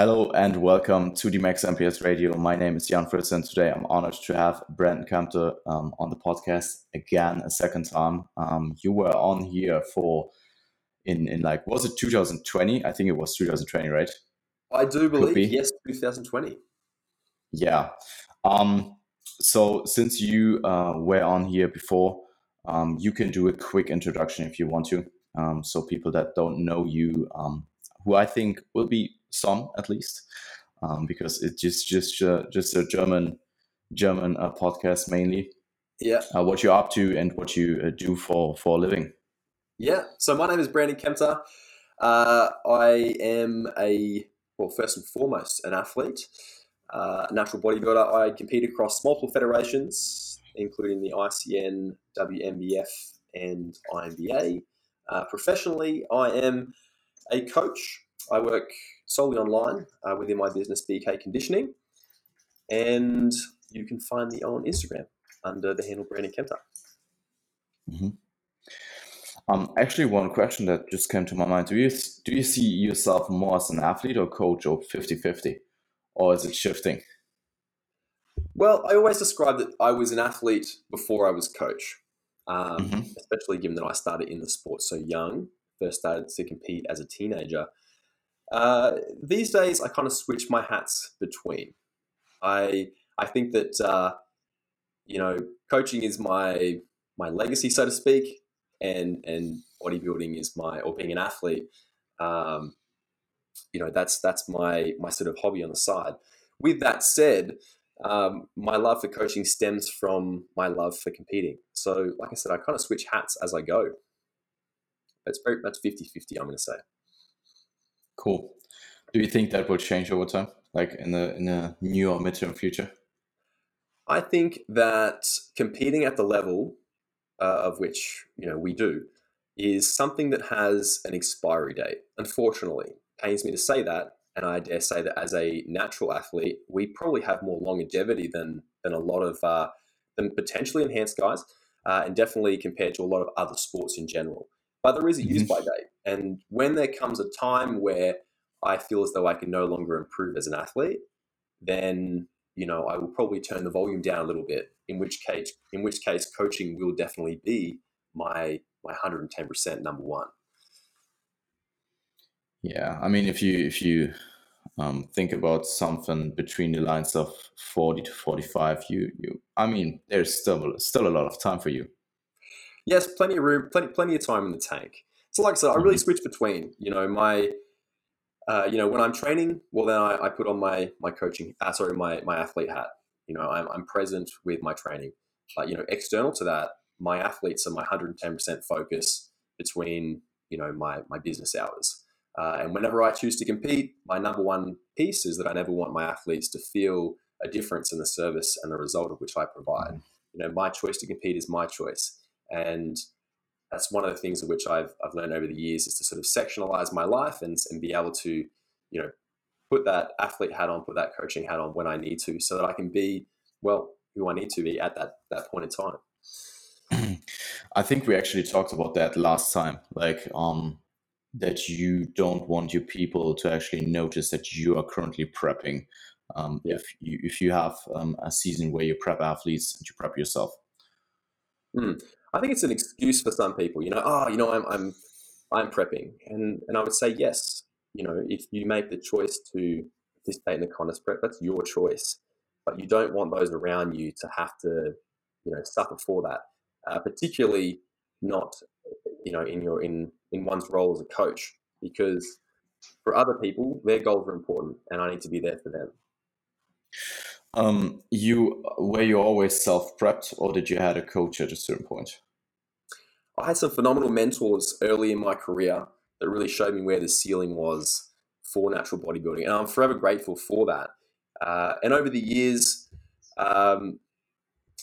Hello and welcome to the Max MPS Radio. My name is Jan Fritz, and today I'm honored to have Brandon Kempter um, on the podcast again, a second time. Um, you were on here for in in like was it 2020? I think it was 2020, right? I do believe be. yes, 2020. Yeah. Um, so since you uh, were on here before, um, you can do a quick introduction if you want to. Um, so people that don't know you, um, who I think will be some at least, um, because it's just just uh, just a German German uh, podcast mainly. Yeah. Uh, what you're up to and what you uh, do for for a living. Yeah. So my name is Brandon Kempter. Uh, I am a well, first and foremost, an athlete, uh, natural bodybuilder. I compete across multiple federations, including the ICN, WNBF, and INBA. Uh, professionally, I am a coach. I work solely online uh, within my business, BK Conditioning, and you can find me on Instagram under the handle Brandon Kempter. Mm-hmm. Um, actually, one question that just came to my mind: Do you do you see yourself more as an athlete or coach, or 50-50? or is it shifting? Well, I always described that I was an athlete before I was coach, um, mm-hmm. especially given that I started in the sport so young. First started to compete as a teenager. Uh, these days, I kind of switch my hats between. I I think that uh, you know coaching is my my legacy, so to speak, and and bodybuilding is my or being an athlete. Um, you know that's that's my my sort of hobby on the side. With that said, um, my love for coaching stems from my love for competing. So, like I said, I kind of switch hats as I go. It's very that's 50 50, I'm going to say. Cool. Do you think that will change over time, like in the in the near or midterm future? I think that competing at the level uh, of which you know we do is something that has an expiry date. Unfortunately, pains me to say that, and I dare say that as a natural athlete, we probably have more longevity than than a lot of uh, than potentially enhanced guys, uh, and definitely compared to a lot of other sports in general. But there is a use mm-hmm. by date, and when there comes a time where I feel as though I can no longer improve as an athlete, then you know I will probably turn the volume down a little bit. In which case, in which case, coaching will definitely be my my hundred and ten percent number one. Yeah, I mean, if you if you um, think about something between the lines of forty to forty-five, you you, I mean, there's still still a lot of time for you. Yes, plenty of room, plenty plenty of time in the tank. So, like I said, I really mm-hmm. switch between. You know, my uh, you know, when I'm training, well, then I, I put on my my coaching, uh, sorry, my my athlete hat. You know, I'm, I'm present with my training. But you know, external to that, my athletes are my 110% focus between you know my my business hours. Uh, and whenever I choose to compete, my number one piece is that I never want my athletes to feel a difference in the service and the result of which I provide. Mm-hmm. You know, my choice to compete is my choice, and that's one of the things of which I've I've learned over the years is to sort of sectionalize my life and and be able to, you know, put that athlete hat on, put that coaching hat on when I need to, so that I can be well who I need to be at that that point in time. I think we actually talked about that last time. Like, um, that you don't want your people to actually notice that you are currently prepping. Um, yeah. If you if you have um, a season where you prep athletes and you prep yourself. Mm. I think it's an excuse for some people. You know, oh, you know, I'm I'm I'm prepping, and and I would say yes. You know, if you make the choice to participate in the contest prep, that's your choice. But you don't want those around you to have to, you know, suffer for that. Uh, particularly not you know in your in in one's role as a coach because for other people their goals are important and i need to be there for them um you were you always self-prepped or did you had a coach at a certain point i had some phenomenal mentors early in my career that really showed me where the ceiling was for natural bodybuilding and i'm forever grateful for that uh, and over the years um,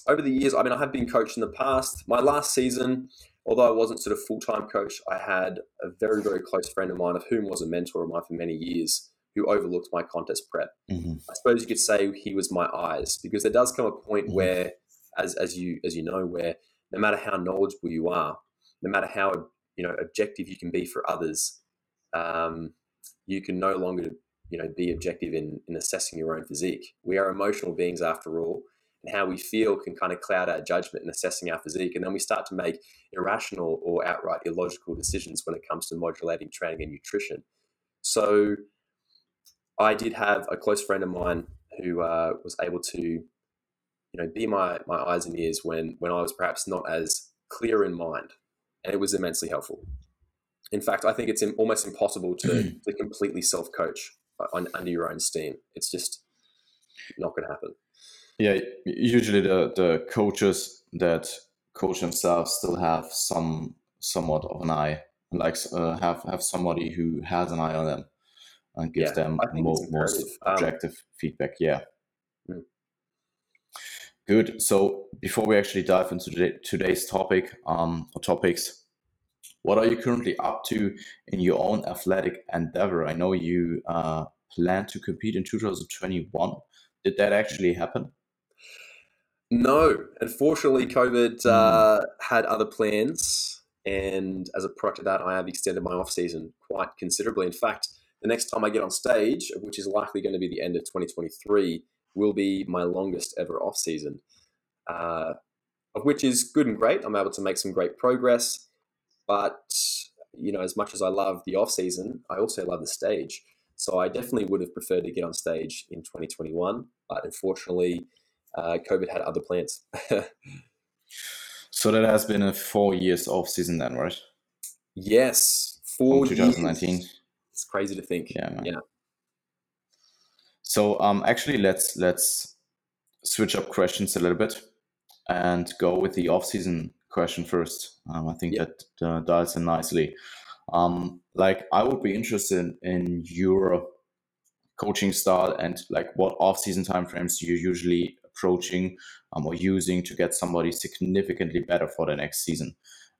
over the years i mean i have been coached in the past my last season although I wasn't sort of full time coach, I had a very, very close friend of mine, of whom was a mentor of mine for many years, who overlooked my contest prep. Mm-hmm. I suppose you could say he was my eyes, because there does come a point mm-hmm. where, as as you as you know, where no matter how knowledgeable you are, no matter how you know objective you can be for others, um, you can no longer you know, be objective in, in assessing your own physique. We are emotional beings after all, and how we feel can kind of cloud our judgment in assessing our physique. And then we start to make irrational or outright illogical decisions when it comes to modulating training and nutrition. So I did have a close friend of mine who uh, was able to, you know, be my, my eyes and ears when, when I was perhaps not as clear in mind. And it was immensely helpful. In fact, I think it's almost impossible to, to completely self coach under your own steam. It's just not going to happen. Yeah, usually the, the coaches that coach themselves still have some somewhat of an eye, like uh, have have somebody who has an eye on them and gives yeah, them more, more objective um, feedback. Yeah. Hmm. Good. So before we actually dive into today, today's topic um, or topics, what are you currently up to in your own athletic endeavor? I know you uh, plan to compete in 2021. Did that actually happen? No, unfortunately, COVID hmm. uh, had other plans, and as a product of that, I have extended my off season quite considerably. In fact, the next time I get on stage, which is likely going to be the end of 2023, will be my longest ever off season, uh, of which is good and great. I'm able to make some great progress, but you know, as much as I love the off season, I also love the stage. So I definitely would have preferred to get on stage in 2021, but unfortunately, uh, COVID had other plans. so that has been a four years off season then, right? Yes, four From 2019. Years. It's crazy to think. Yeah, man. yeah. So um, actually, let's let's switch up questions a little bit and go with the off-season question first. Um, I think yeah. that uh, dials in nicely. Um, like, I would be interested in your coaching style and like what off-season timeframes you're usually approaching um, or using to get somebody significantly better for the next season,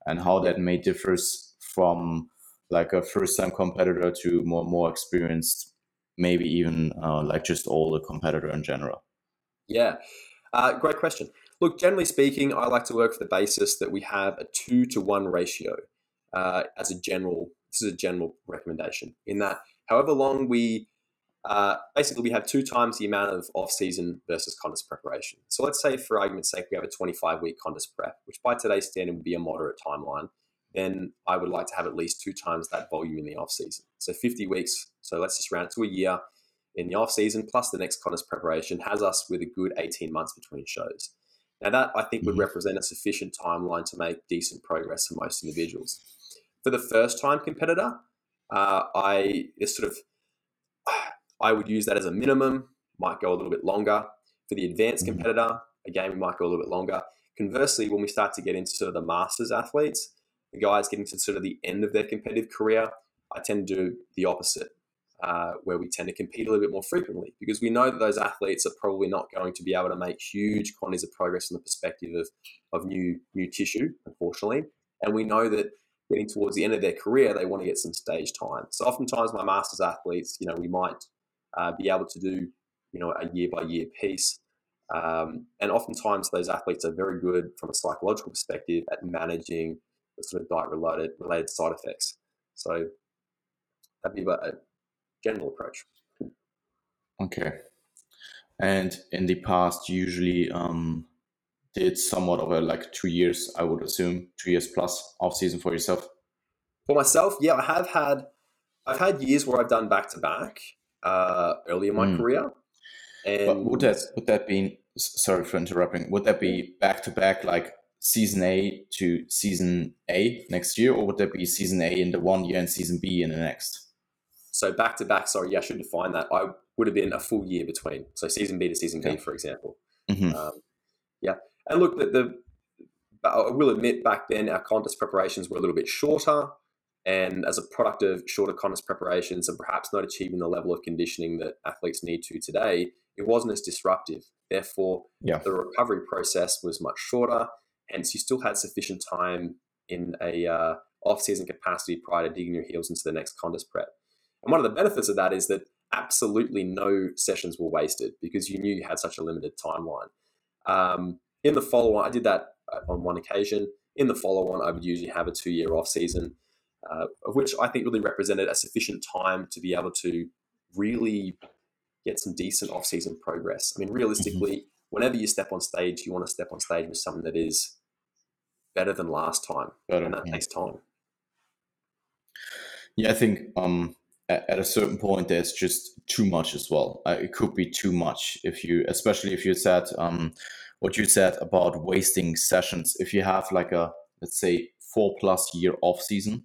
and how that may differs from like a first-time competitor to more more experienced, maybe even uh, like just all the competitor in general. Yeah, uh, great question. Look, generally speaking, I like to work for the basis that we have a two to one ratio uh, as a general. This is a general recommendation in that however long we uh, basically we have two times the amount of off-season versus contest preparation. So let's say, for argument's sake, we have a 25-week contest prep, which by today's standard would be a moderate timeline. Then I would like to have at least two times that volume in the off-season. So 50 weeks. So let's just round it to a year in the off-season plus the next contest preparation has us with a good 18 months between shows. Now that I think would mm-hmm. represent a sufficient timeline to make decent progress for most individuals. For the first-time competitor, uh, I sort of I would use that as a minimum, might go a little bit longer. For the advanced mm-hmm. competitor, again, we might go a little bit longer. Conversely, when we start to get into sort of the masters athletes, guys getting to sort of the end of their competitive career, I tend to do the opposite, uh, where we tend to compete a little bit more frequently because we know that those athletes are probably not going to be able to make huge quantities of progress from the perspective of, of new new tissue, unfortunately. And we know that getting towards the end of their career, they want to get some stage time. So oftentimes my masters athletes, you know, we might uh, be able to do you know a year by year piece. Um, and oftentimes those athletes are very good from a psychological perspective at managing sort of diet related related side effects. So that'd be a general approach. Okay. And in the past, usually um, did somewhat of a like two years, I would assume, two years plus off season for yourself. For myself, yeah, I have had, I've had years where I've done back to back uh, early in my mm. career. And but would that would that be sorry for interrupting? Would that be back to back like season A to season A next year, or would that be season A in the one year and season B in the next? So back to back. Sorry, yeah, I should define that. I would have been a full year between. So season B to season B, for example. Mm-hmm. Um, yeah, and look, the, the I will admit back then our contest preparations were a little bit shorter. And as a product of shorter contest preparations and perhaps not achieving the level of conditioning that athletes need to today, it wasn't as disruptive. Therefore, yeah. the recovery process was much shorter. Hence, you still had sufficient time in a uh, off-season capacity prior to digging your heels into the next contest prep. And one of the benefits of that is that absolutely no sessions were wasted because you knew you had such a limited timeline. Um, in the follow-on, I did that uh, on one occasion. In the follow-on, I would usually have a two-year off-season uh, of which I think really represented a sufficient time to be able to really get some decent off-season progress. I mean, realistically, mm-hmm. whenever you step on stage, you want to step on stage with something that is better than last time, better, and that yeah. takes time. Yeah, I think um, at, at, a certain point, there's just too much as well. Uh, it could be too much if you, especially if you said um, what you said about wasting sessions. If you have like a let's say four plus year off season,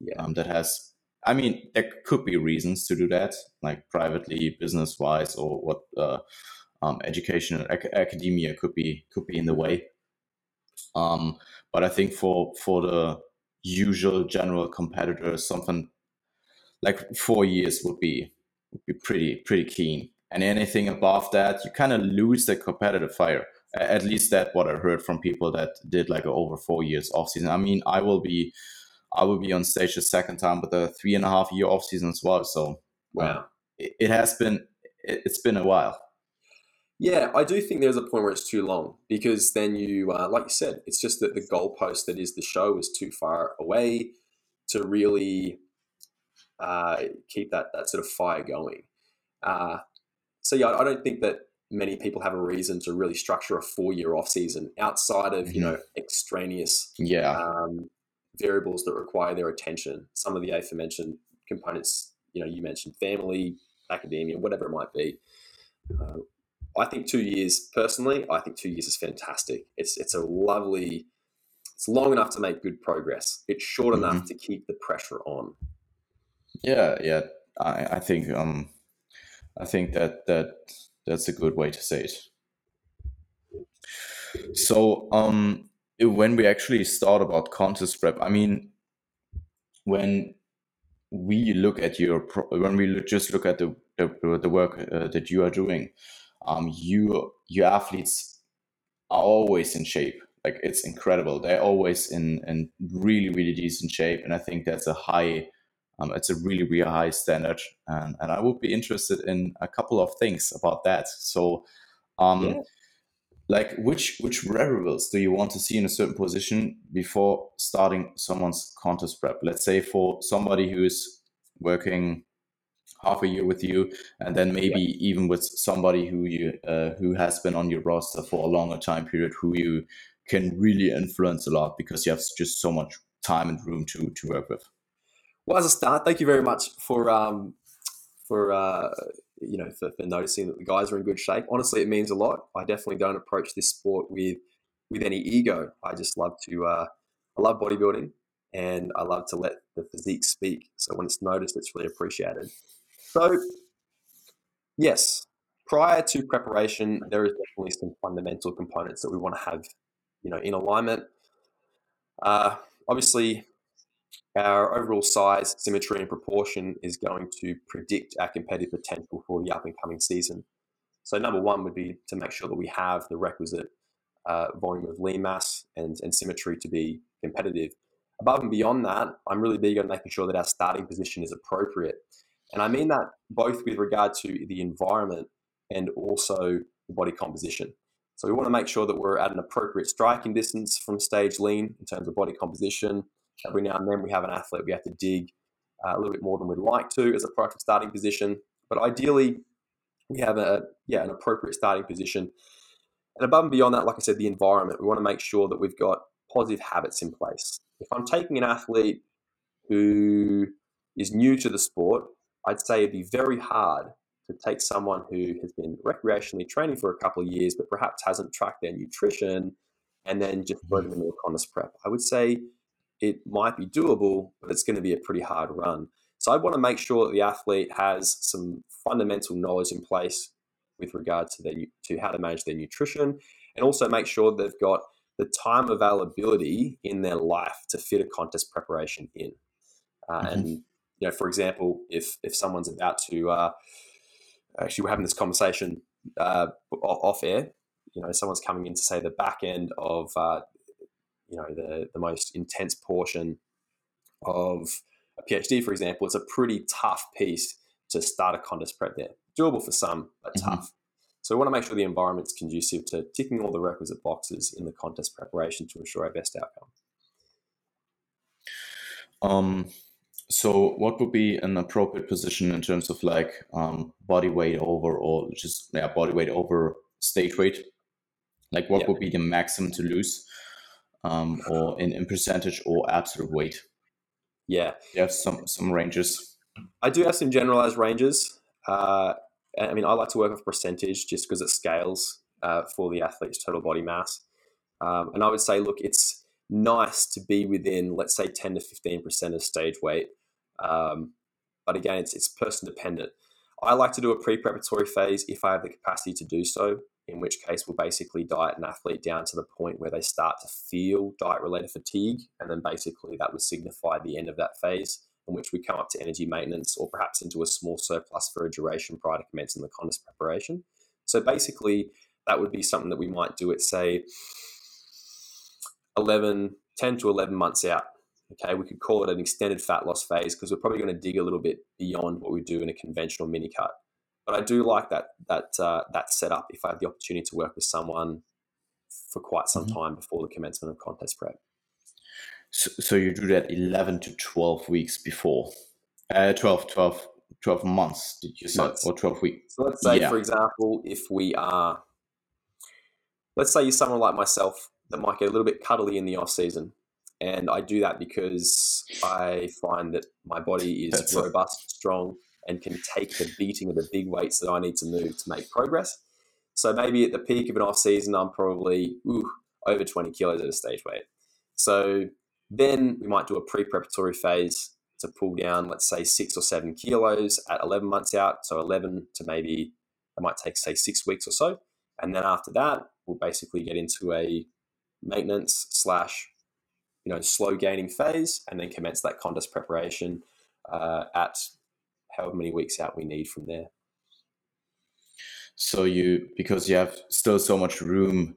yeah. um, that has I mean, there could be reasons to do that, like privately, business wise, or what uh, um, education ac- academia could be could be in the way. Um, but I think for for the usual general competitors, something like four years would be would be pretty pretty keen. And anything above that, you kind of lose the competitive fire. At least that what I heard from people that did like over four years off season. I mean, I will be I will be on stage the second time with a three and a half year off season as well. So wow, it, it has been it, has been a while. Yeah, I do think there's a point where it's too long because then you, uh, like you said, it's just that the goalpost that is the show is too far away to really uh, keep that that sort of fire going. Uh, so yeah, I don't think that many people have a reason to really structure a four year off season outside of you mm-hmm. know extraneous yeah um, variables that require their attention. Some of the aforementioned components, you know, you mentioned family, academia, whatever it might be. Uh, I think two years, personally, I think two years is fantastic. It's it's a lovely, it's long enough to make good progress. It's short mm-hmm. enough to keep the pressure on. Yeah, yeah, I, I think um, I think that that that's a good way to say it. So um, when we actually start about contest prep, I mean, when we look at your pro- when we just look at the the, the work uh, that you are doing, um, you your athletes are always in shape. Like it's incredible. They're always in in really really decent shape, and I think that's a high. Um, it's a really really high standard, and and I would be interested in a couple of things about that. So, um, yeah like which which variables do you want to see in a certain position before starting someone's contest prep let's say for somebody who is working half a year with you and then maybe yeah. even with somebody who you uh, who has been on your roster for a longer time period who you can really influence a lot because you have just so much time and room to to work with well as a start thank you very much for um for uh you know, for, for noticing that the guys are in good shape. Honestly, it means a lot. I definitely don't approach this sport with with any ego. I just love to. Uh, I love bodybuilding, and I love to let the physique speak. So when it's noticed, it's really appreciated. So, yes, prior to preparation, there is definitely some fundamental components that we want to have, you know, in alignment. Uh, obviously, our overall size, symmetry, and proportion is going to predict our competitive potential for the up and coming season. So, number one would be to make sure that we have the requisite uh, volume of lean mass and, and symmetry to be competitive. Above and beyond that, I'm really big on making sure that our starting position is appropriate. And I mean that both with regard to the environment and also the body composition. So we want to make sure that we're at an appropriate striking distance from stage lean in terms of body composition, Every now and then we have an athlete we have to dig uh, a little bit more than we'd like to as a product of starting position. But ideally, we have a yeah an appropriate starting position. And above and beyond that, like I said, the environment. We want to make sure that we've got positive habits in place. If I'm taking an athlete who is new to the sport, I'd say it'd be very hard to take someone who has been recreationally training for a couple of years, but perhaps hasn't tracked their nutrition, and then just throw them into a contest prep. I would say it might be doable, but it's going to be a pretty hard run. So I want to make sure that the athlete has some fundamental knowledge in place with regard to their to how to manage their nutrition, and also make sure they've got the time availability in their life to fit a contest preparation in. Uh, mm-hmm. And you know, for example, if if someone's about to uh, actually we're having this conversation uh, off air, you know, someone's coming in to say the back end of uh, you know the the most intense portion of a PhD, for example, it's a pretty tough piece to start a contest prep there. Doable for some, but mm-hmm. tough. So we want to make sure the environment's conducive to ticking all the requisite boxes in the contest preparation to ensure our best outcome. Um, So, what would be an appropriate position in terms of like um, body weight over, or just yeah, body weight over stage weight? Like, what yeah. would be the maximum to lose, um, or in, in percentage or absolute weight? Yeah, you have some some ranges. I do have some generalized ranges. Uh, I mean, I like to work with percentage just because it scales uh, for the athlete's total body mass. Um, and I would say, look, it's nice to be within, let's say, 10 to 15% of stage weight. Um, but again, it's, it's person dependent. I like to do a pre preparatory phase if I have the capacity to do so, in which case we'll basically diet an athlete down to the point where they start to feel diet related fatigue. And then basically that would signify the end of that phase in which we come up to energy maintenance or perhaps into a small surplus for a duration prior to commencing the contest preparation. So basically, that would be something that we might do at, say, 11, 10 to 11 months out. Okay, we could call it an extended fat loss phase because we're probably going to dig a little bit beyond what we do in a conventional mini cut. But I do like that that uh, that setup if I have the opportunity to work with someone for quite some mm-hmm. time before the commencement of contest prep. So, so, you do that 11 to 12 weeks before, uh, 12, 12, 12 months, did you say, months. or 12 weeks? So let's say, yeah. for example, if we are, let's say you're someone like myself that might get a little bit cuddly in the off season. And I do that because I find that my body is That's robust, it. strong, and can take the beating of the big weights that I need to move to make progress. So maybe at the peak of an off season, I'm probably ooh, over 20 kilos at a stage weight. So then we might do a pre preparatory phase to pull down, let's say, six or seven kilos at 11 months out. So 11 to maybe, it might take, say, six weeks or so. And then after that, we'll basically get into a maintenance slash you know slow gaining phase and then commence that contest preparation uh, at however many weeks out we need from there. So you because you have still so much room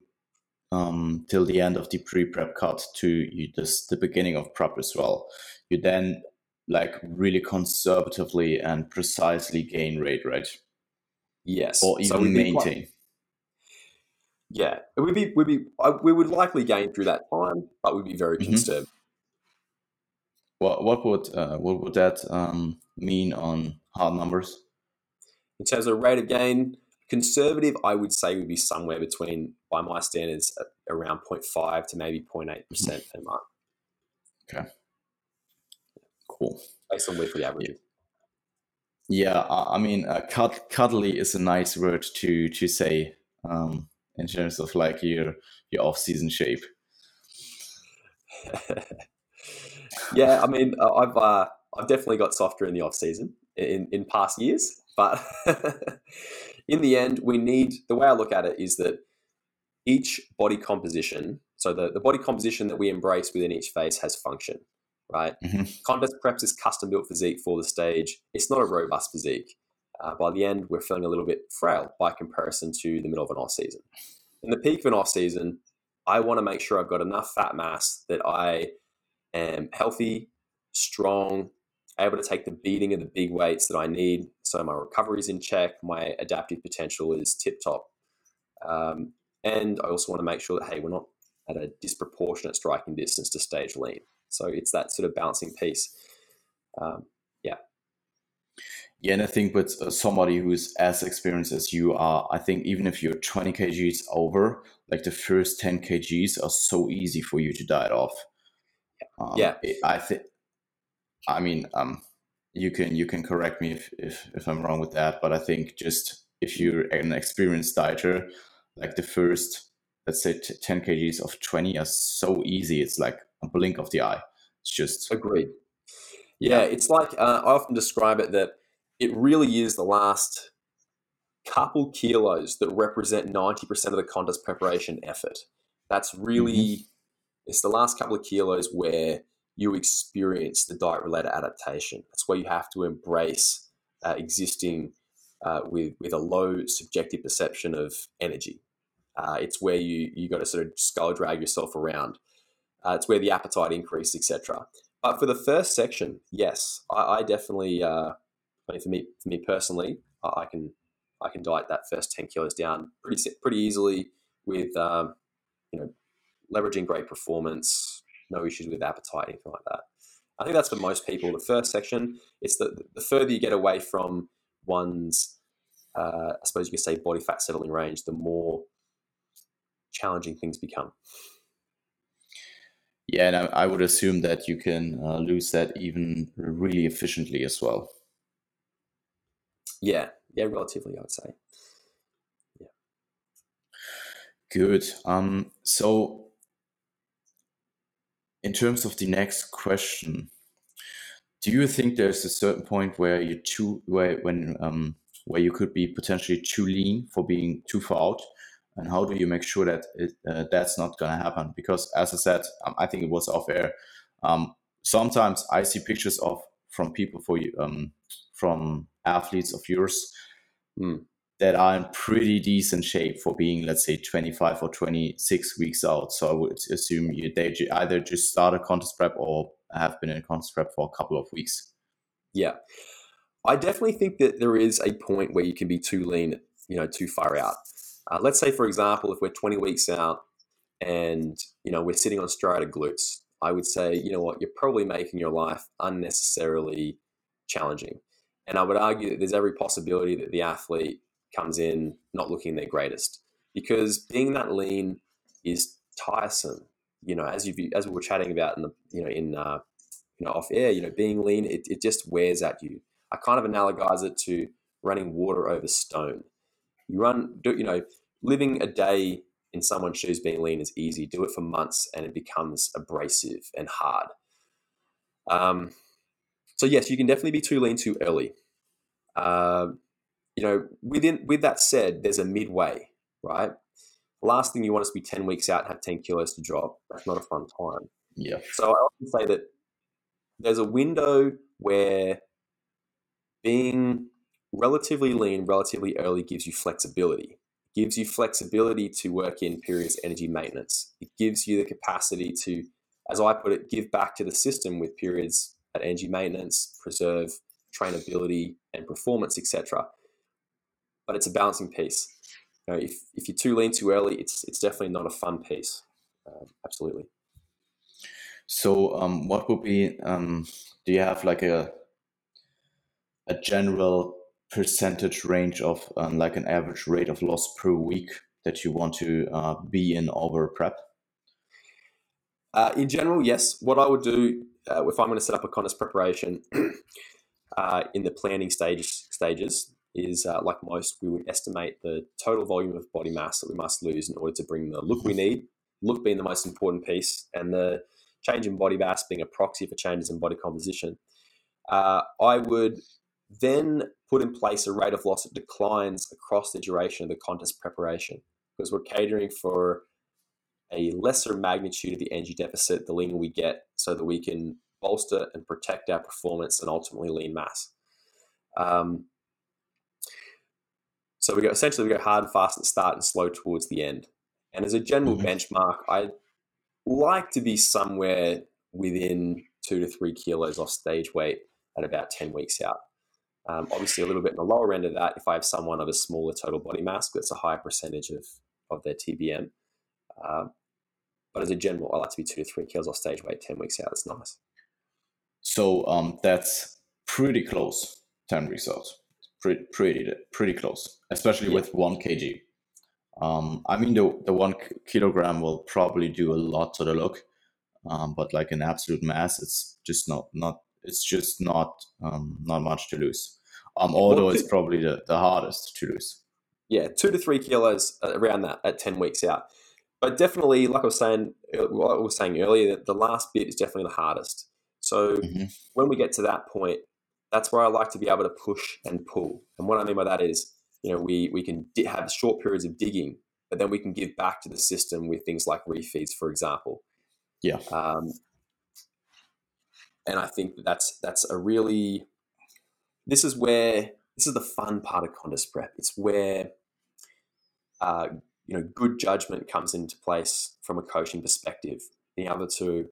um, till the end of the pre-prep cut to you just the beginning of prep as well you then like really conservatively and precisely gain rate right? Yes. Or even so maintain quite, yeah, it would be would be we would likely gain through that time, but we'd be very mm-hmm. conservative. What what would uh, what would that um, mean on hard numbers? In terms of rate of gain, conservative, I would say would be somewhere between, by my standards, around 0.5 to maybe 0.8 percent per month. Okay, cool. Based on weekly averages. Yeah, I mean, uh, cuddly is a nice word to to say. Um, in terms of like your your off season shape? yeah, I mean, I've uh, I've definitely got softer in the off season in in past years, but in the end, we need the way I look at it is that each body composition, so the, the body composition that we embrace within each phase has function, right? Mm-hmm. Contest preps is custom built physique for the stage. It's not a robust physique uh, by the end, we're feeling a little bit frail by comparison to the middle of an off season. In the peak of an off season, I want to make sure I've got enough fat mass that I am healthy, strong, able to take the beating of the big weights that I need. So my recovery is in check, my adaptive potential is tip top. Um, and I also want to make sure that, hey, we're not at a disproportionate striking distance to stage lean. So it's that sort of balancing piece. Um, yeah. And I think with uh, somebody who's as experienced as you are, I think even if you're 20 kgs over, like the first 10 kgs are so easy for you to diet off. Um, yeah, I think. I mean, um, you can you can correct me if, if if I'm wrong with that, but I think just if you're an experienced dieter, like the first let's say t- 10 kgs of 20 are so easy. It's like a blink of the eye. It's just agreed. Yeah, it's like uh, I often describe it that it really is the last couple kilos that represent 90% of the contest preparation effort. That's really, mm-hmm. it's the last couple of kilos where you experience the diet related adaptation. That's where you have to embrace uh, existing uh, with, with a low subjective perception of energy. Uh, it's where you you got to sort of skull drag yourself around. Uh, it's where the appetite increase, etc. But for the first section, yes, I, I definitely uh, but for me, for me personally, I can I can diet that first ten kilos down pretty pretty easily with um, you know leveraging great performance, no issues with appetite, anything like that. I think that's for most people. The first section, it's the the further you get away from one's, uh, I suppose you could say, body fat settling range, the more challenging things become. Yeah, and I, I would assume that you can uh, lose that even really efficiently as well. Yeah, yeah, relatively, I would say. Yeah. Good. Um, so, in terms of the next question, do you think there's a certain point where you too where when um where you could be potentially too lean for being too far out? and how do you make sure that it, uh, that's not going to happen because as i said um, i think it was off air um, sometimes i see pictures of from people for you um, from athletes of yours mm. that are in pretty decent shape for being let's say 25 or 26 weeks out so i would assume you they either just start a contest prep or have been in contest prep for a couple of weeks yeah i definitely think that there is a point where you can be too lean you know too far out uh, let's say, for example, if we're 20 weeks out and you know we're sitting on striated glutes, I would say, you know what, you're probably making your life unnecessarily challenging. And I would argue that there's every possibility that the athlete comes in not looking their greatest because being that lean is tiresome. You know, as you as we were chatting about in the you know in uh, you know off air, you know, being lean it, it just wears at you. I kind of analogize it to running water over stone. You run, do, you know, living a day in someone's shoes being lean is easy. Do it for months and it becomes abrasive and hard. Um, so yes, you can definitely be too lean too early. Uh, you know, within with that said, there's a midway, right? Last thing you want is to be 10 weeks out and have 10 kilos to drop. That's not a fun time. Yeah. So I often say that there's a window where being relatively lean relatively early gives you flexibility gives you flexibility to work in periods energy maintenance. It gives you the capacity to, as I put it, give back to the system with periods at energy maintenance, preserve trainability and performance, etc. But it's a balancing piece. You know, if, if you're too lean too early, it's it's definitely not a fun piece. Uh, absolutely. So, um, what would be? Um, do you have like a a general percentage range of um, like an average rate of loss per week that you want to uh, be in over prep? Uh, in general, yes. What I would do uh, if I'm going to set up a contest preparation uh, in the planning stage stages is uh, like most, we would estimate the total volume of body mass that we must lose in order to bring the look we need. Look being the most important piece, and the change in body mass being a proxy for changes in body composition. Uh, I would then put in place a rate of loss that declines across the duration of the contest preparation because we're catering for a lesser magnitude of the energy deficit the leaner we get so that we can bolster and protect our performance and ultimately lean mass. Um, so we go essentially we go hard and fast at the start and slow towards the end. And as a general mm-hmm. benchmark, I like to be somewhere within two to three kilos off stage weight at about 10 weeks out. Um, obviously, a little bit in the lower end of that, if I have someone of a smaller total body mass, that's a higher percentage of, of their TBM. Um, but as a general, I like to be two to three kilos off stage weight 10 weeks out. It's nice. So um, that's pretty close, 10 weeks out. Pretty, pretty, pretty close, especially yeah. with 1 kg. Um, I mean, the, the one kilogram will probably do a lot to the look, um, but like an absolute mass, it's just not not it's just not um, not much to lose. Um, although well, it's probably the, the hardest to lose. Yeah, two to three kilos uh, around that at 10 weeks out. But definitely, like I was saying, uh, what I was saying earlier, the last bit is definitely the hardest. So mm-hmm. when we get to that point, that's where I like to be able to push and pull. And what I mean by that is, you know, we we can di- have short periods of digging, but then we can give back to the system with things like refeeds, for example. Yeah. Um, and I think that's that's a really this is where this is the fun part of contest prep. It's where uh, you know good judgment comes into place from a coaching perspective, being able to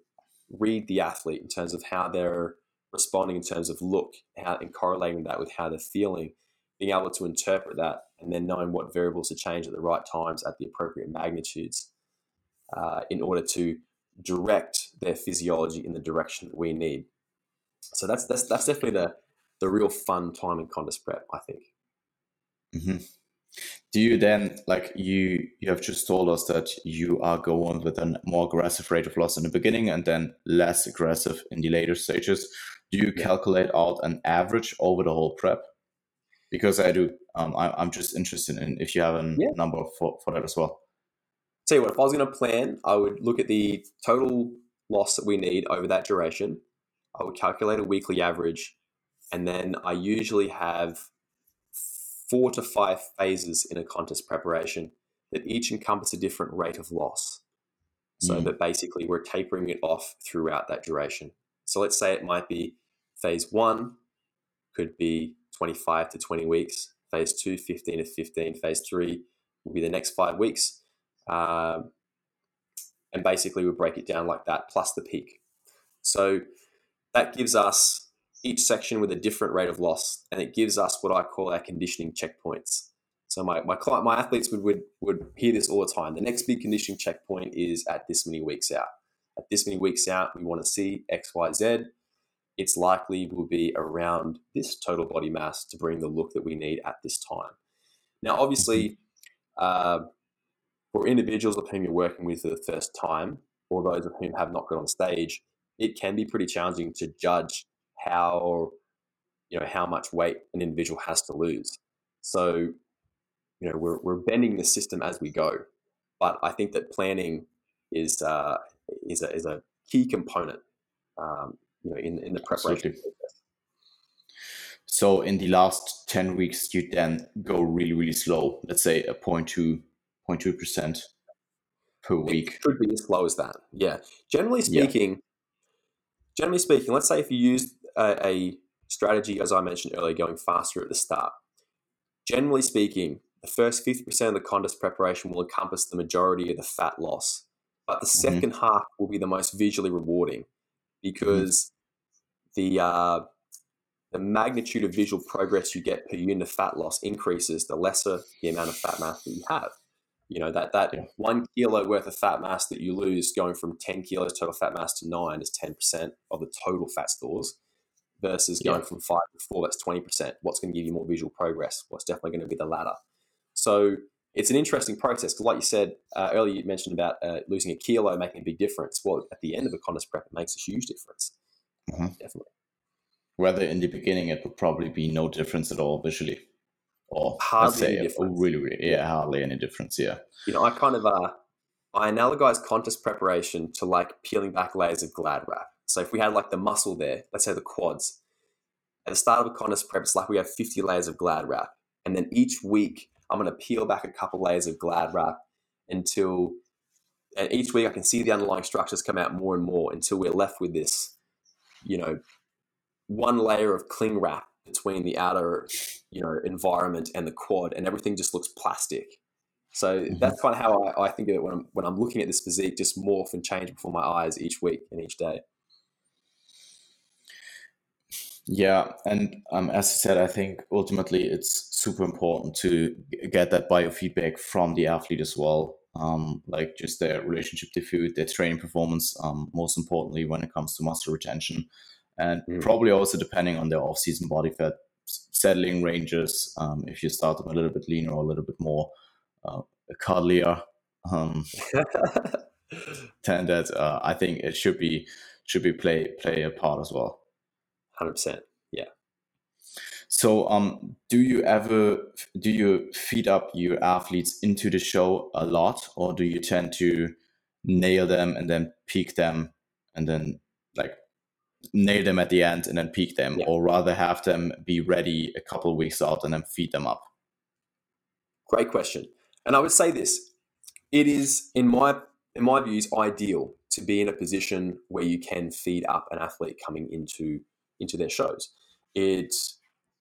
read the athlete in terms of how they're responding in terms of look, how and correlating that with how they're feeling, being able to interpret that, and then knowing what variables to change at the right times at the appropriate magnitudes uh, in order to direct their physiology in the direction that we need. So that's that's that's definitely the the real fun time in contest prep, I think. Mm-hmm. Do you then like you you have just told us that you are going with a more aggressive rate of loss in the beginning and then less aggressive in the later stages? Do you calculate out an average over the whole prep? Because I do. Um, I, am just interested in if you have a yeah. number for, for that as well. Tell you what, if I was going to plan, I would look at the total loss that we need over that duration. I would calculate a weekly average, and then I usually have four to five phases in a contest preparation that each encompass a different rate of loss. So mm. that basically we're tapering it off throughout that duration. So let's say it might be phase one could be 25 to 20 weeks, phase two, 15 to 15, phase three will be the next five weeks. Um, and basically we break it down like that plus the peak. So that gives us each section with a different rate of loss, and it gives us what I call our conditioning checkpoints. So my, my client, my athletes would, would would hear this all the time. The next big conditioning checkpoint is at this many weeks out. At this many weeks out, we want to see X, Y, Z. It's likely will be around this total body mass to bring the look that we need at this time. Now, obviously, uh, for individuals of whom you're working with for the first time, or those of whom have not got on stage, it can be pretty challenging to judge how you know how much weight an individual has to lose. So you know we're we're bending the system as we go, but I think that planning is uh, is a is a key component um, you know in in the preparation. So in the last 10 weeks, you then go really, really slow. Let's say a 0.2, 0.2% per week. It could be as slow as that. Yeah. Generally speaking, yeah. generally speaking, let's say if you use a, a strategy, as I mentioned earlier, going faster at the start. Generally speaking, the first 50% of the contest preparation will encompass the majority of the fat loss. But the mm-hmm. second half will be the most visually rewarding because mm-hmm. the uh, the magnitude of visual progress you get per unit of fat loss increases the lesser the amount of fat mass that you have. You know, that, that yeah. one kilo worth of fat mass that you lose going from 10 kilos total fat mass to nine is 10% of the total fat stores versus going yeah. from five to four, that's 20%. What's going to give you more visual progress? What's definitely going to be the latter. So it's an interesting process because, like you said uh, earlier, you mentioned about uh, losing a kilo making a big difference. Well, at the end of a contest prep, it makes a huge difference. Mm-hmm. Definitely. Whether in the beginning it would probably be no difference at all visually, or hardly say any difference. really, really, yeah, hardly any difference. Yeah. You know, I kind of uh, I analogize contest preparation to like peeling back layers of glad wrap. So if we had like the muscle there, let's say the quads, at the start of a contest prep, it's like we have 50 layers of glad wrap. And then each week, I'm going to peel back a couple layers of glad wrap until, and each week I can see the underlying structures come out more and more until we're left with this, you know, one layer of cling wrap between the outer, you know, environment and the quad, and everything just looks plastic. So mm-hmm. that's kind of how I, I think of it when I'm when I'm looking at this physique, just morph and change before my eyes each week and each day. Yeah, and um, as I said, I think ultimately it's super important to get that biofeedback from the athlete as well. Um, like just their relationship to food, their training performance, um, most importantly when it comes to muscle retention, and mm. probably also depending on their off-season body fat settling ranges. Um, if you start them a little bit leaner or a little bit more uh, cuddlier, um, then that uh, I think it should be should be play play a part as well. 100%. Yeah. So, um, do you ever do you feed up your athletes into the show a lot, or do you tend to nail them and then peak them, and then like nail them at the end and then peak them, yeah. or rather have them be ready a couple of weeks out and then feed them up? Great question, and I would say this: it is in my in my views ideal to be in a position where you can feed up an athlete coming into into their shows. It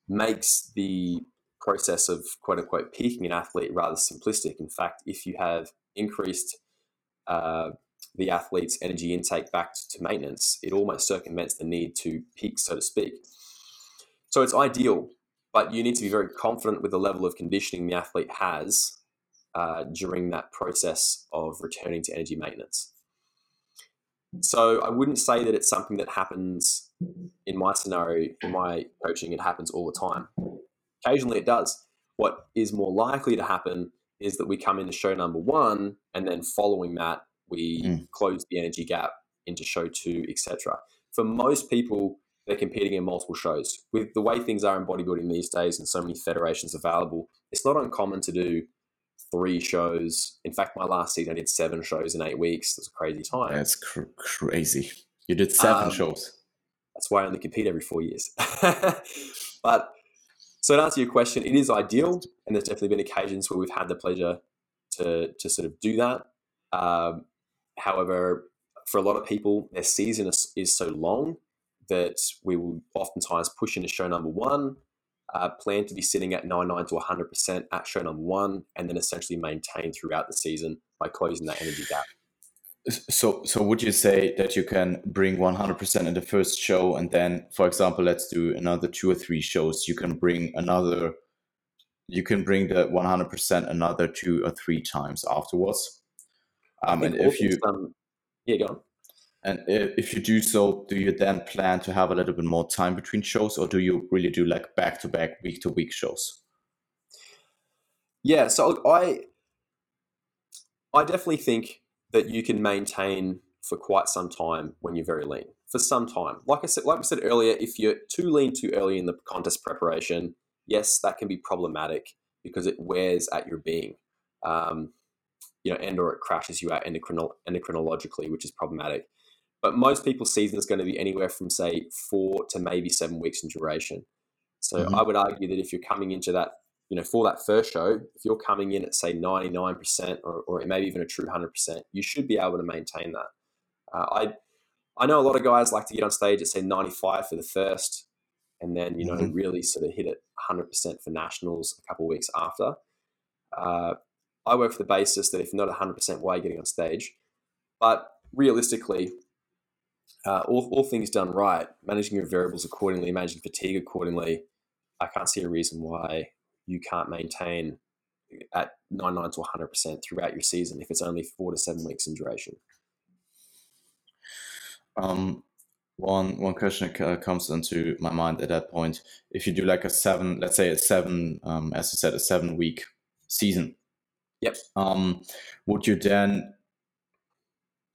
makes the process of quote unquote peaking an athlete rather simplistic. In fact, if you have increased uh, the athlete's energy intake back to maintenance, it almost circumvents the need to peak, so to speak. So it's ideal, but you need to be very confident with the level of conditioning the athlete has uh, during that process of returning to energy maintenance. So I wouldn't say that it's something that happens in my scenario, in my coaching, it happens all the time. Occasionally it does. What is more likely to happen is that we come into show number one, and then following that, we mm. close the energy gap into show two, etc. For most people, they're competing in multiple shows. With the way things are in bodybuilding these days and so many federations available, it's not uncommon to do three shows. In fact, my last season I did seven shows in eight weeks. It was a crazy time. That's cr- crazy. You did seven um, shows. That's why I only compete every four years. but so to answer your question, it is ideal, and there's definitely been occasions where we've had the pleasure to to sort of do that. Um, however, for a lot of people, their season is, is so long that we will oftentimes push into show number one, uh, plan to be sitting at 99 to 100% at show number one, and then essentially maintain throughout the season by closing that energy gap. So, so would you say that you can bring 100% in the first show, and then, for example, let's do another two or three shows, you can bring another, you can bring the 100% another two or three times afterwards. Um, and if you, um, yeah, go on. And if you do so, do you then plan to have a little bit more time between shows, or do you really do like back to back, week to week shows? Yeah, so I I definitely think that you can maintain for quite some time when you're very lean. For some time, like I said, like we said earlier, if you're too lean too early in the contest preparation, yes, that can be problematic because it wears at your being, um, you know, and or it crashes you out endocrino- endocrinologically, which is problematic. But most people's season is going to be anywhere from say four to maybe seven weeks in duration. So mm-hmm. I would argue that if you're coming into that, you know, for that first show, if you're coming in at say 99% or, or maybe even a true 100%, you should be able to maintain that. Uh, I I know a lot of guys like to get on stage at say 95 for the first, and then you know mm-hmm. really sort of hit it 100% for nationals a couple of weeks after. Uh, I work for the basis that if not 100%, why are you getting on stage? But realistically, uh, all, all things done right, managing your variables accordingly, managing fatigue accordingly, I can't see a reason why you can't maintain at 99 to 100% throughout your season if it's only four to seven weeks in duration. Um, one one question comes into my mind at that point. If you do like a seven, let's say a seven, um, as I said, a seven week season. Yep. Um, would you then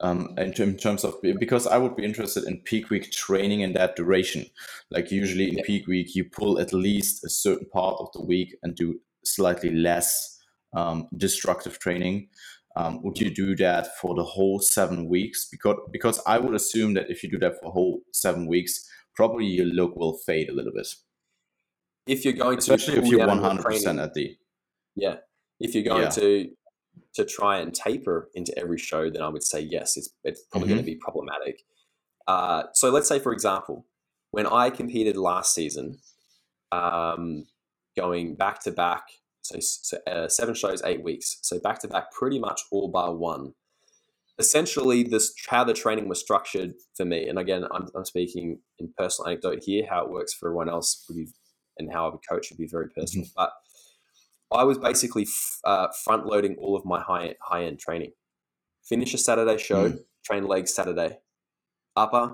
um, in, in, terms of because I would be interested in peak week training in that duration. Like usually in yeah. peak week, you pull at least a certain part of the week and do slightly less um, destructive training. Um, would you do that for the whole seven weeks? Because because I would assume that if you do that for whole seven weeks, probably your look will fade a little bit. If you're going especially to if you're one hundred percent at the yeah, if you're going yeah. to to try and taper into every show, then I would say yes, it's, it's probably mm-hmm. going to be problematic. Uh, so let's say, for example, when I competed last season, um, going back to back, so, so uh, seven shows, eight weeks, so back to back, pretty much all bar one. Essentially, this how the training was structured for me, and again, I'm, I'm speaking in personal anecdote here. How it works for everyone else would be, and how I would coach would be very personal. Mm-hmm. But I was basically f- uh, front loading all of my high high end training. Finish a Saturday show, mm. train legs Saturday, upper,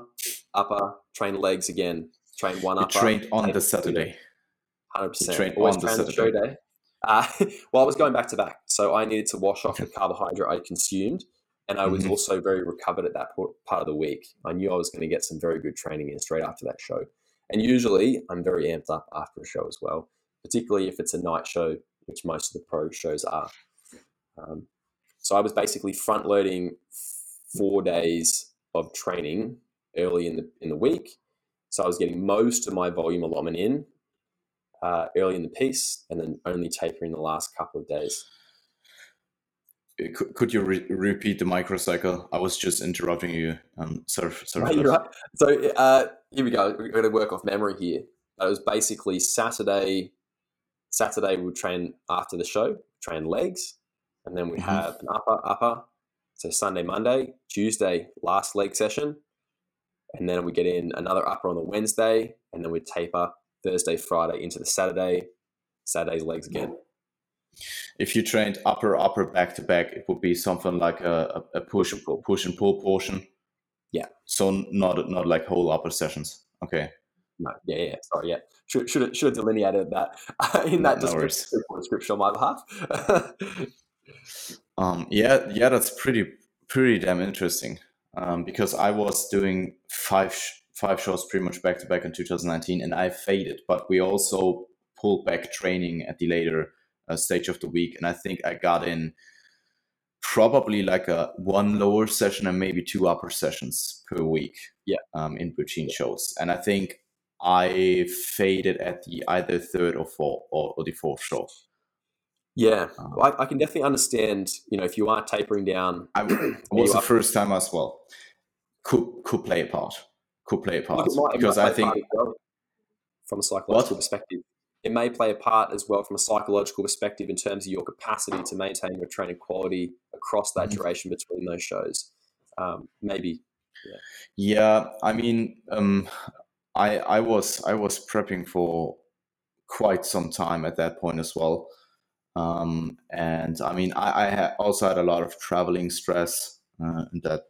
upper, train legs again, train one upper. trained on the Saturday. Hundred percent. Always on the Saturday. show day. Uh, well, I was going back to back, so I needed to wash off the carbohydrate I consumed, and I was mm-hmm. also very recovered at that part of the week. I knew I was going to get some very good training in straight after that show, and usually I'm very amped up after a show as well, particularly if it's a night show which most of the pro shows are. Um, so I was basically front loading four days of training early in the in the week. So I was getting most of my volume allotment in uh, early in the piece, and then only tapering the last couple of days. Uh, could, could you re- repeat the microcycle? I was just interrupting you. Um. No, right. So uh, here we go. We're going to work off memory here. It was basically Saturday Saturday we'll train after the show, train legs, and then we mm-hmm. have an upper upper. So Sunday, Monday, Tuesday, last leg session, and then we get in another upper on the Wednesday, and then we taper Thursday, Friday into the Saturday, Saturday's legs again. If you trained upper upper back to back, it would be something like a, a push pull push and pull portion. Yeah. So not not like whole upper sessions. Okay. No. Yeah. Yeah. Sorry. Yeah. Should should have, should have delineated that in that no, description, no description on my behalf. um. Yeah. Yeah. That's pretty pretty damn interesting. Um, because I was doing five sh- five shows pretty much back to back in 2019, and I faded. But we also pulled back training at the later uh, stage of the week, and I think I got in probably like a one lower session and maybe two upper sessions per week. Yeah. Um, in between shows, and I think I faded at the either third or fourth or, or the fourth show. Yeah, um, I, I, can definitely understand. You know, if you are tapering down, I was the first time as well. Could could play a part. Could play a part because I think from a psychological what? perspective, it may play a part as well from a psychological perspective in terms of your capacity to maintain your training quality across that mm-hmm. duration between those shows. Um, maybe. Yeah. yeah, I mean, um, I I was I was prepping for quite some time at that point as well. Um, and I mean, I, I also had a lot of traveling stress uh, and that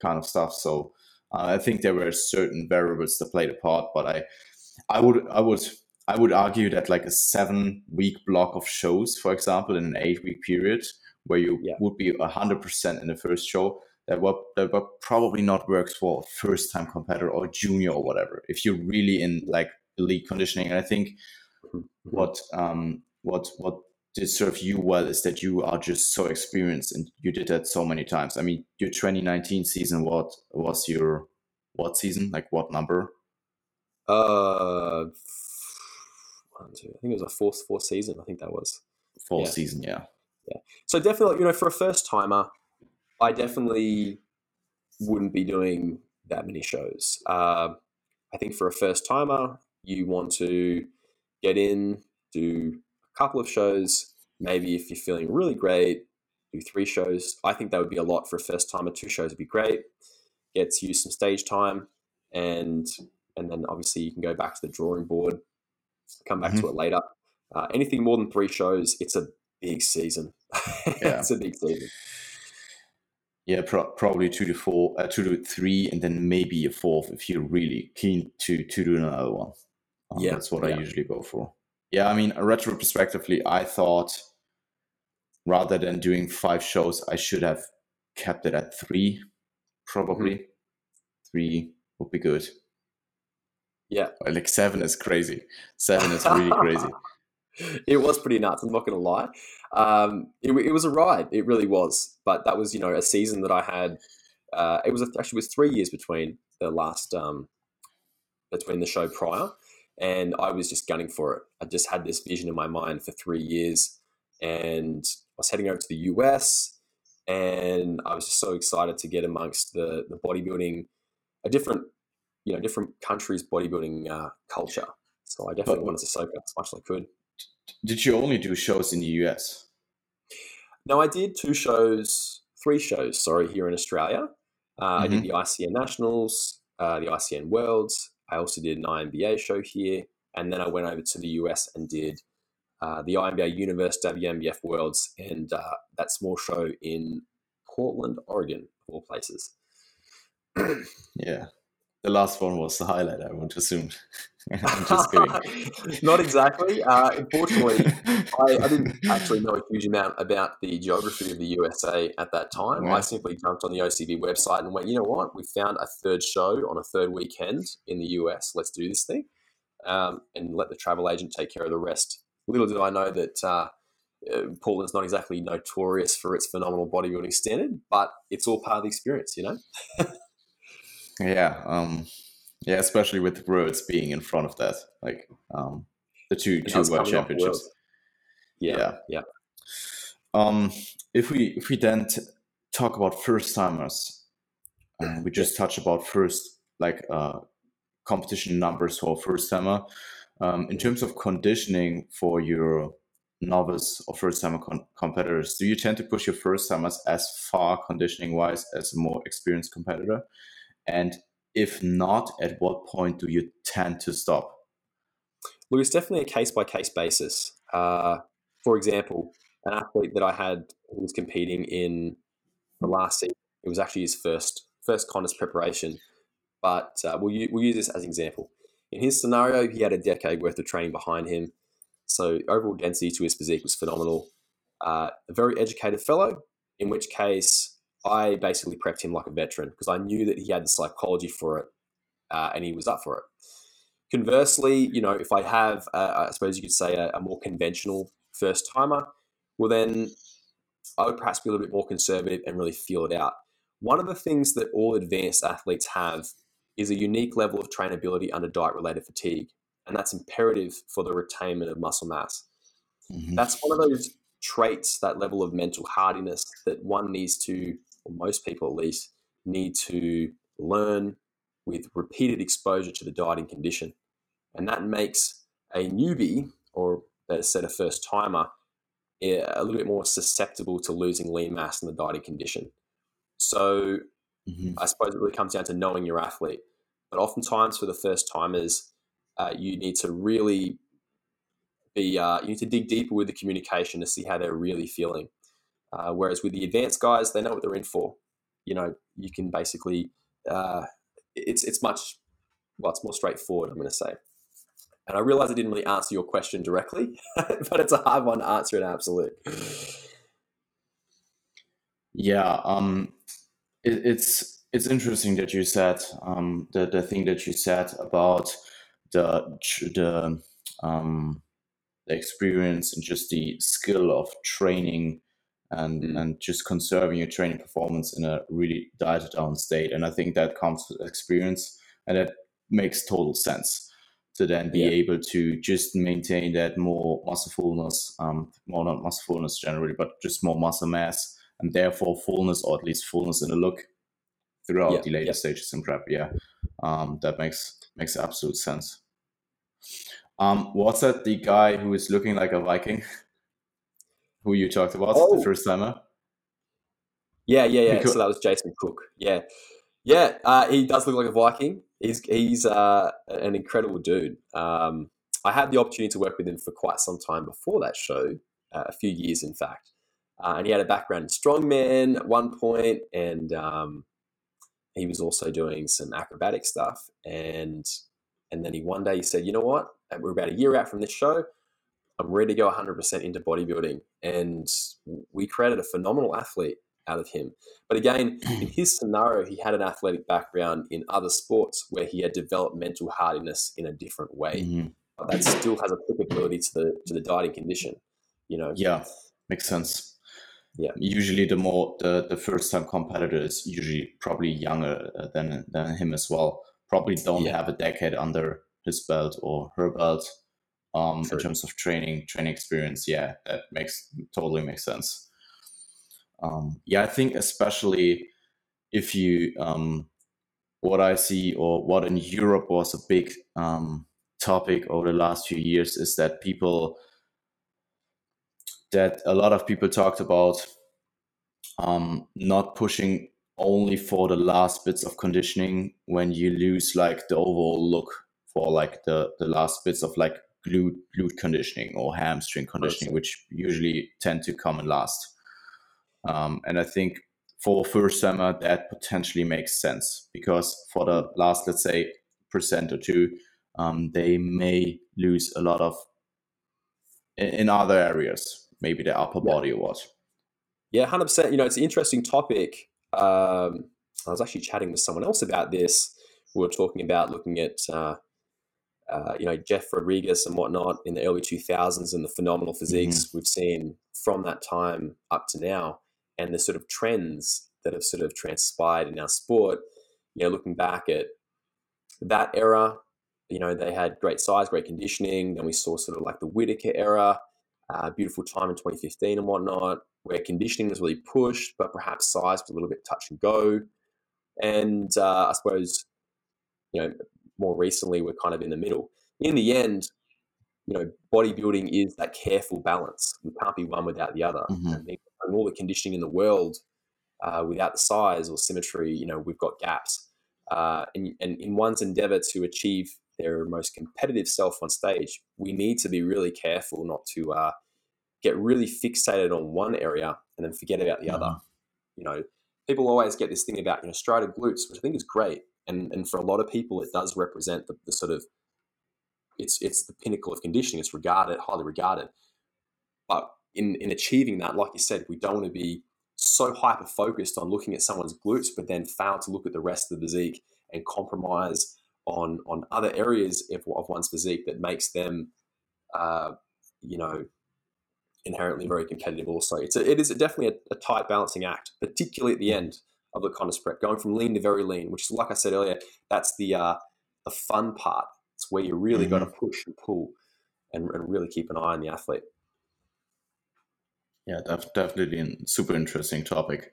kind of stuff. So uh, I think there were certain variables that played a part. But I, I would, I would, I would argue that like a seven week block of shows, for example, in an eight week period, where you yeah. would be hundred percent in the first show, that what that what probably not works for a first time competitor or junior or whatever. If you're really in like elite conditioning, and I think mm-hmm. what um what what did serve you well is that you are just so experienced and you did that so many times. I mean, your 2019 season, what was your what season? Like what number? Uh, one, two. I think it was a fourth fourth season. I think that was fourth yeah. season. Yeah, yeah. So definitely, you know, for a first timer, I definitely wouldn't be doing that many shows. Uh, I think for a first timer, you want to get in, do a couple of shows. Maybe if you're feeling really great, do three shows. I think that would be a lot for a first timer. Two shows would be great. Gets you some stage time, and and then obviously you can go back to the drawing board, come back mm-hmm. to it later. Uh, anything more than three shows, it's a big season. Yeah. it's a big season. Yeah, pro- probably two to four, uh, two to three, and then maybe a fourth if you're really keen to to do another one. Um, yeah, that's what yeah. I usually go for. Yeah, I mean, retrospectively, I thought rather than doing five shows, I should have kept it at three, probably. Mm-hmm. Three would be good. Yeah. Like seven is crazy. Seven is really crazy. It was pretty nuts. I'm not going to lie. Um, it, it, was a ride. It really was. But that was, you know, a season that I had. Uh, it was actually it was three years between the last um, between the show prior and I was just gunning for it. I just had this vision in my mind for three years, and I was heading over to the US, and I was just so excited to get amongst the the bodybuilding, a different, you know, different countries' bodybuilding uh, culture. So I definitely but, wanted to soak up as much as I could. Did you only do shows in the US? No, I did two shows, three shows. Sorry, here in Australia. Uh, mm-hmm. I did mm-hmm. the ICN Nationals, uh, the ICN Worlds, I also did an INBA show here, and then I went over to the US and did uh, the INBA Universe WNBF Worlds and uh, that small show in Portland, Oregon, of all places. yeah, the last one was the highlight. I would assume. I'm just kidding. Not exactly. Uh, unfortunately, I, I, didn't actually know a huge amount about the geography of the USA at that time. Right. I simply jumped on the OCB website and went, you know what? We found a third show on a third weekend in the US. Let's do this thing, um, and let the travel agent take care of the rest. Little did I know that. Uh, uh, Portland's not exactly notorious for its phenomenal bodybuilding standard, but it's all part of the experience, you know. Yeah, um, yeah, especially with Worlds being in front of that, like um, the two two world championships. Yeah, yeah, yeah. Um, if we if we then t- talk about first timers, um, we just touch about first like uh, competition numbers for first timer. Um, in terms of conditioning for your novice or first timer con- competitors, do you tend to push your first timers as far conditioning wise as a more experienced competitor? And if not, at what point do you tend to stop? Well, it's definitely a case by case basis. Uh, for example, an athlete that I had who was competing in the last season, it was actually his first first contest preparation, but uh, we'll, we'll use this as an example. In his scenario, he had a decade worth of training behind him. So overall density to his physique was phenomenal. Uh, a very educated fellow, in which case I basically prepped him like a veteran because I knew that he had the psychology for it uh, and he was up for it. Conversely, you know, if I have, uh, I suppose you could say, a, a more conventional first timer, well, then I would perhaps be a little bit more conservative and really feel it out. One of the things that all advanced athletes have is a unique level of trainability under diet related fatigue, and that's imperative for the retainment of muscle mass. Mm-hmm. That's one of those traits, that level of mental hardiness that one needs to, or most people at least, need to learn with repeated exposure to the dieting condition. And that makes a newbie, or better said, a first timer, a little bit more susceptible to losing lean mass in the dieting condition. So mm-hmm. I suppose it really comes down to knowing your athlete. But oftentimes for the first timers, uh, you need to really be, uh, you need to dig deeper with the communication to see how they're really feeling. Uh, whereas with the advanced guys, they know what they're in for. You know, you can basically, uh, it's it's much, well, it's more straightforward. I'm going to say. And I realize I didn't really answer your question directly, but it's a hard one to answer in absolute. Yeah, um, it, it's it's interesting that you said um, the the thing that you said about the the um, the experience and just the skill of training and mm. and just conserving your training performance in a really dieted down state. And I think that comes with experience, and that makes total sense to then be yeah. able to just maintain that more muscle fullness, um, more not muscle fullness generally, but just more muscle mass, and therefore fullness, or at least fullness in the look throughout yeah. the later yeah. stages in prep. Yeah, um, that makes makes absolute sense. Um, was that the guy who is looking like a Viking, who you talked about oh. the first timer? Yeah, yeah, yeah. Because- so that was Jason Cook. Yeah, yeah. Uh, he does look like a Viking he's he's uh, an incredible dude. Um, I had the opportunity to work with him for quite some time before that show, uh, a few years in fact. Uh, and he had a background in strongman at one point, and um, he was also doing some acrobatic stuff. And and then he one day he said, "You know what? We're about a year out from this show. I'm ready to go 100% into bodybuilding." And we created a phenomenal athlete out of him. But again, in his scenario, he had an athletic background in other sports where he had developed mental hardiness in a different way. Mm-hmm. But that still has applicability to the to the dieting condition. You know. Yeah, makes sense. Yeah. Usually, the more the the first time competitor is usually probably younger uh, than than him as well. Probably don't yeah. have a decade under his belt or her belt. Um, in terms of training, training experience, yeah, that makes totally makes sense. Um, yeah, I think especially if you um, what I see or what in Europe was a big um, topic over the last few years is that people that a lot of people talked about um, not pushing only for the last bits of conditioning when you lose like the overall look for like the the last bits of like glute glute conditioning or hamstring conditioning, which usually tend to come in last. Um, and I think for first summer that potentially makes sense because for the last, let's say, percent or two, um, they may lose a lot of in, in other areas, maybe the upper yeah. body or what. Yeah, hundred percent. You know, it's an interesting topic. Um, I was actually chatting with someone else about this. We were talking about looking at, uh, uh, you know, Jeff Rodriguez and whatnot in the early two thousands and the phenomenal physiques mm-hmm. we've seen from that time up to now and the sort of trends that have sort of transpired in our sport, you know, looking back at that era, you know, they had great size, great conditioning. Then we saw sort of like the Whitaker era, uh, beautiful time in 2015 and whatnot, where conditioning was really pushed, but perhaps size was a little bit touch and go. And uh, I suppose, you know, more recently, we're kind of in the middle. In the end, you know, bodybuilding is that careful balance. You can't be one without the other. Mm-hmm and all the conditioning in the world uh, without the size or symmetry, you know, we've got gaps. Uh, and, and in one's endeavor to achieve their most competitive self on stage, we need to be really careful not to uh, get really fixated on one area and then forget about the mm-hmm. other. You know, people always get this thing about you know striated glutes, which I think is great, and and for a lot of people, it does represent the, the sort of it's it's the pinnacle of conditioning. It's regarded highly regarded, but in in achieving that, like you said, we don't want to be so hyper focused on looking at someone's glutes, but then fail to look at the rest of the physique and compromise on on other areas of, of one's physique that makes them, uh, you know, inherently very competitive. Also, it's a, it is definitely a, a, tight balancing act, particularly at the end of the contest prep, going from lean to very lean, which is like I said earlier, that's the uh, the fun part. It's where you really mm-hmm. got to push and pull, and, and really keep an eye on the athlete. Yeah, def- definitely a super interesting topic.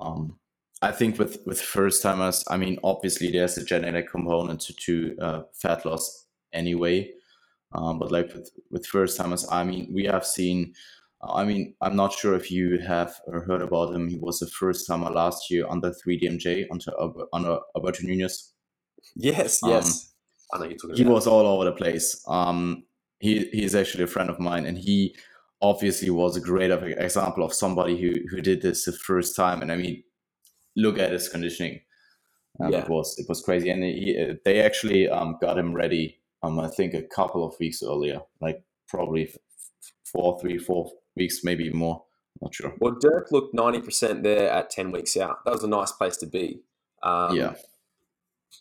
Um, I think with with first timers, I mean, obviously there's a genetic component to, to uh, fat loss anyway. Um, but like with, with first timers, I mean, we have seen. Uh, I mean, I'm not sure if you have heard about him. He was the first summer last year under 3DMJ under under Alberto Nunez. Yes, um, yes. I know you're talking. He was all over the place. Um, he he's actually a friend of mine, and he obviously was a great example of somebody who who did this the first time. And I mean, look at his conditioning. Um, yeah. It was it was crazy, and he, they actually um, got him ready. Um, I think a couple of weeks earlier, like probably four, three, four weeks, maybe more. Not sure. Well, Dirk looked ninety percent there at ten weeks out. That was a nice place to be. Um, yeah.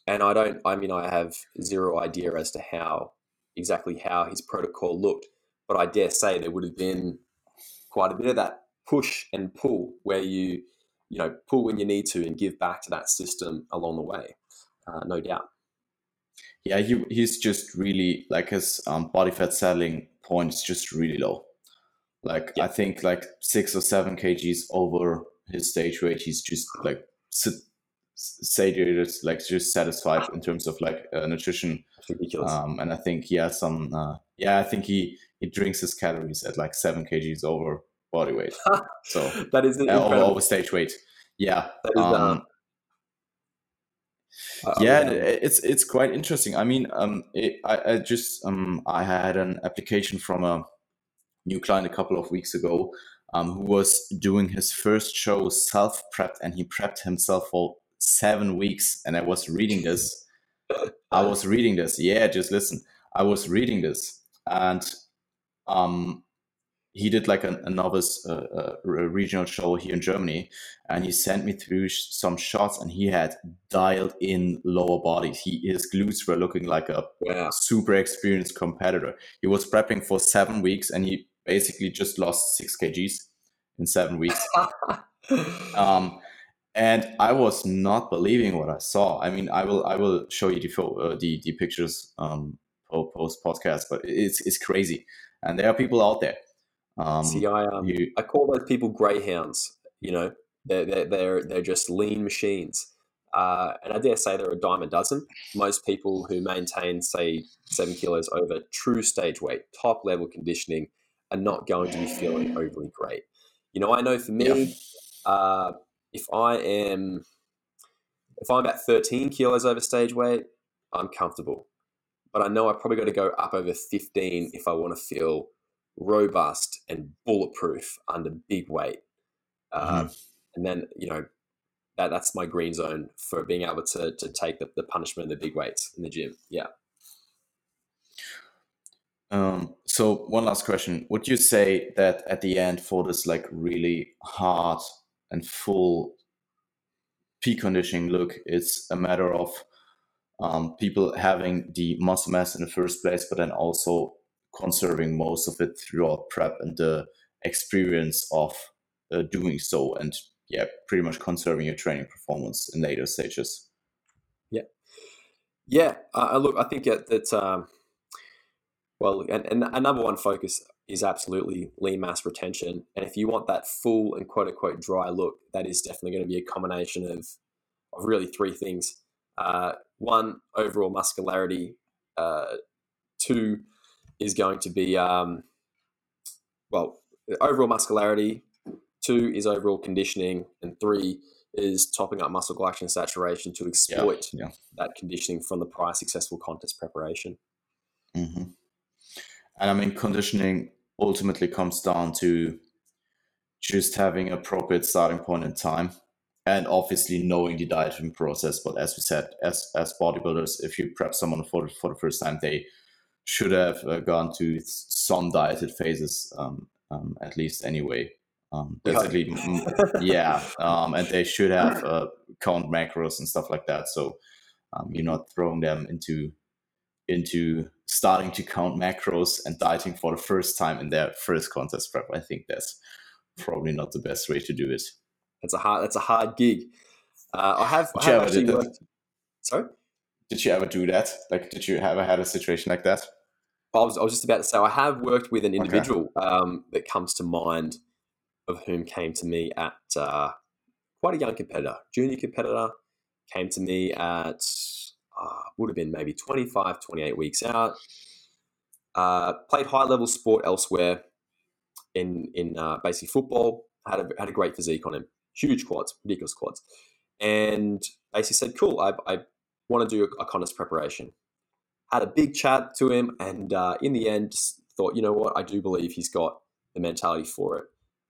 And I don't. I mean, I have zero idea as to how exactly how his protocol looked but I dare say there would have been quite a bit of that push and pull where you, you know, pull when you need to and give back to that system along the way, uh, no doubt. Yeah, he, he's just really like his um, body fat settling point is just really low. Like yeah. I think like six or seven kgs over his stage weight, he's just like satiated, like just satisfied in terms of like uh, nutrition. ridiculous. Um, and I think he has some. Uh, yeah, I think he he drinks his calories at like seven kgs over body weight. So that is uh, over, over stage weight. Yeah. Um, uh, yeah, it's it's quite interesting. I mean, um, it, I, I just um, I had an application from a new client a couple of weeks ago, um, who was doing his first show self prepped, and he prepped himself for seven weeks. And I was reading this. I was reading this. Yeah, just listen. I was reading this, and um, he did like a, a novice uh, uh, regional show here in Germany, and he sent me through sh- some shots, and he had dialed in lower bodies. He his glutes were looking like a yeah. super experienced competitor. He was prepping for seven weeks, and he basically just lost six kgs in seven weeks. um, and I was not believing what I saw. I mean, I will I will show you the uh, the, the pictures um, post podcast, but it's it's crazy and there are people out there. Um, See, I um, you, I call those people greyhounds. You know, they're they're they're, they're just lean machines. Uh, and I dare say there are a dime a dozen. Most people who maintain, say, seven kilos over true stage weight, top level conditioning, are not going to be feeling overly great. You know, I know for me, yeah. uh, if I am if I'm about 13 kilos over stage weight, I'm comfortable but I know I probably got to go up over 15 if I want to feel robust and bulletproof under big weight. Uh, mm-hmm. And then, you know, that, that's my green zone for being able to, to take the, the punishment and the big weights in the gym. Yeah. Um, so one last question. Would you say that at the end for this like really hard and full peak conditioning look, it's a matter of um, people having the muscle mass in the first place, but then also conserving most of it throughout prep and the experience of uh, doing so, and yeah, pretty much conserving your training performance in later stages. Yeah, yeah. Uh, look, I think that, that um, well, and, and a number one focus is absolutely lean mass retention, and if you want that full and quote unquote dry look, that is definitely going to be a combination of of really three things. Uh, one, overall muscularity. Uh, two is going to be, um, well, overall muscularity. Two is overall conditioning. And three is topping up muscle glycogen saturation to exploit yeah, yeah. that conditioning from the prior successful contest preparation. Mm-hmm. And I mean, conditioning ultimately comes down to just having appropriate starting point in time and obviously knowing the dieting process. But as we said, as as bodybuilders, if you prep someone for for the first time, they should have uh, gone to some dieted phases um, um, at least anyway. Um, basically, yeah, um, and they should have uh, count macros and stuff like that. So um, you're not throwing them into into starting to count macros and dieting for the first time in their first contest prep. I think that's probably not the best way to do it. That's a hard. That's a hard gig. Uh, I have. I have actually worked. Sorry. Did you ever do that? Like, did you ever had a situation like that? I was, I was just about to say I have worked with an individual okay. um, that comes to mind, of whom came to me at uh, quite a young competitor, junior competitor, came to me at uh, would have been maybe 25, 28 weeks out. Uh, played high level sport elsewhere in in uh, basically football. Had a, had a great physique on him, huge quads, ridiculous quads, and basically said, "Cool, I, I want to do a, a contest preparation." Had a big chat to him, and uh, in the end, thought, you know what, I do believe he's got the mentality for it,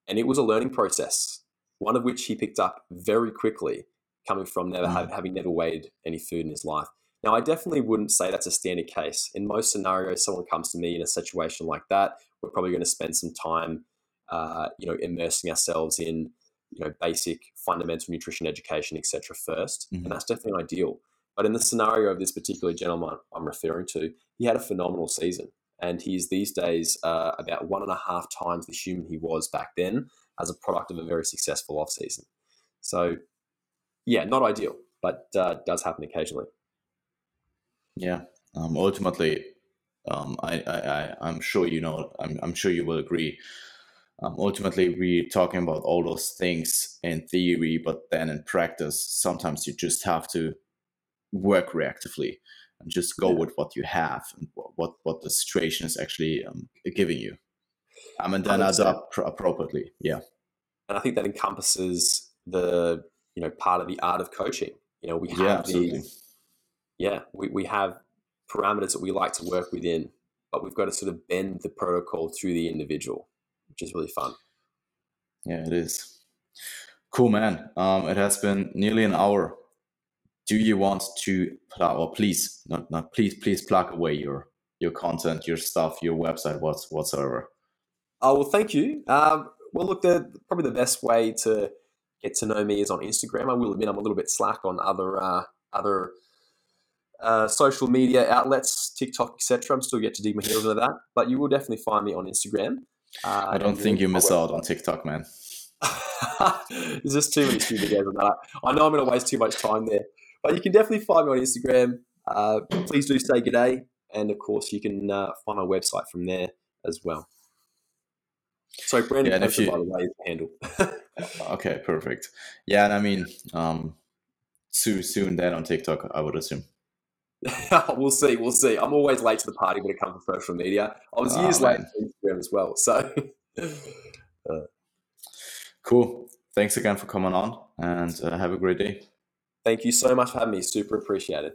and it was a learning process, one of which he picked up very quickly, coming from never mm. having never weighed any food in his life. Now, I definitely wouldn't say that's a standard case. In most scenarios, someone comes to me in a situation like that, we're probably going to spend some time, uh, you know, immersing ourselves in, you know, basic fundamental nutrition education, etc. 1st mm-hmm. and that's definitely ideal. But in the scenario of this particular gentleman I'm referring to, he had a phenomenal season, and he's these days uh, about one and a half times the human he was back then, as a product of a very successful off season. So, yeah, not ideal, but uh, does happen occasionally. Yeah. Um, ultimately, um, I, I, I, am sure you know, I'm, I'm sure you will agree. Um, ultimately, we're talking about all those things in theory, but then in practice, sometimes you just have to work reactively and just go with what you have and what, what the situation is actually um, giving you. Um, and then adapt appropriately. Yeah. And I think that encompasses the, you know, part of the art of coaching. You know, we have yeah, these yeah, we, we have parameters that we like to work within, but we've got to sort of bend the protocol through the individual, which is really fun. Yeah, it is. Cool, man. Um, it has been nearly an hour. Do you want to plug, or please, not, not please, please plug away your your content, your stuff, your website, what's whatsoever. Oh well, thank you. Um, well, look, the probably the best way to get to know me is on Instagram. I will admit I'm a little bit slack on other uh, other uh, social media outlets, TikTok, etc. I'm still yet to dig my heels into that, but you will definitely find me on Instagram. Uh, I don't think you miss out on TikTok, man. There's just too many stupid videos on that. I know I'm going to waste too much time there, but you can definitely find me on Instagram. Uh, please do say good day, and of course, you can uh, find my website from there as well. So Brandon, yeah, if you, by the way, handle. okay, perfect. Yeah, and I mean, um, soon, soon then on TikTok, I would assume. we'll see. We'll see. I'm always late to the party when it comes to social media. I was oh, years man. late to Instagram as well. So, uh. cool. Thanks again for coming on and uh, have a great day. Thank you so much for having me. Super appreciated.